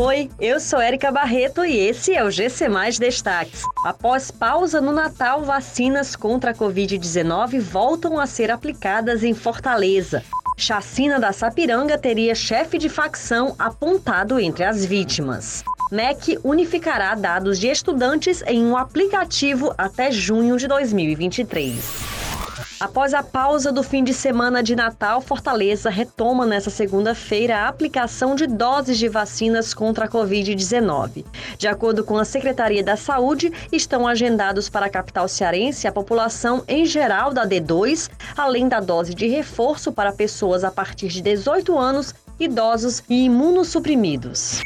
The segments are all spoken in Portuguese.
Oi, eu sou Érica Barreto e esse é o GC Mais Destaques. Após pausa no Natal, vacinas contra a Covid-19 voltam a ser aplicadas em Fortaleza. Chacina da Sapiranga teria chefe de facção apontado entre as vítimas. MEC unificará dados de estudantes em um aplicativo até junho de 2023. Após a pausa do fim de semana de Natal, Fortaleza retoma nesta segunda-feira a aplicação de doses de vacinas contra a Covid-19. De acordo com a Secretaria da Saúde, estão agendados para a capital cearense a população em geral da D2, além da dose de reforço para pessoas a partir de 18 anos, idosos e imunossuprimidos.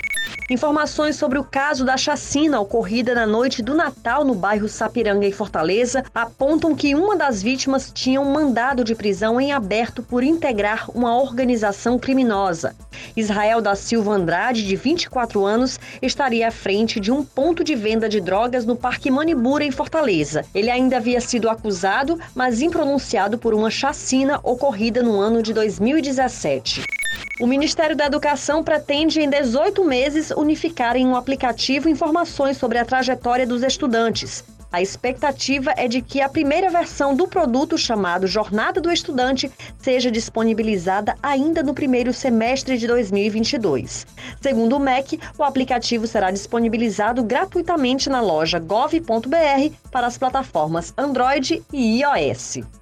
Informações sobre o caso da chacina ocorrida na noite do Natal no bairro Sapiranga, em Fortaleza, apontam que uma das vítimas tinha um mandado de prisão em aberto por integrar uma organização criminosa. Israel da Silva Andrade, de 24 anos, estaria à frente de um ponto de venda de drogas no Parque Manibura, em Fortaleza. Ele ainda havia sido acusado, mas impronunciado por uma chacina ocorrida no ano de 2017. O Ministério da Educação pretende, em 18 meses, unificar em um aplicativo informações sobre a trajetória dos estudantes. A expectativa é de que a primeira versão do produto, chamado Jornada do Estudante, seja disponibilizada ainda no primeiro semestre de 2022. Segundo o MEC, o aplicativo será disponibilizado gratuitamente na loja gov.br para as plataformas Android e iOS.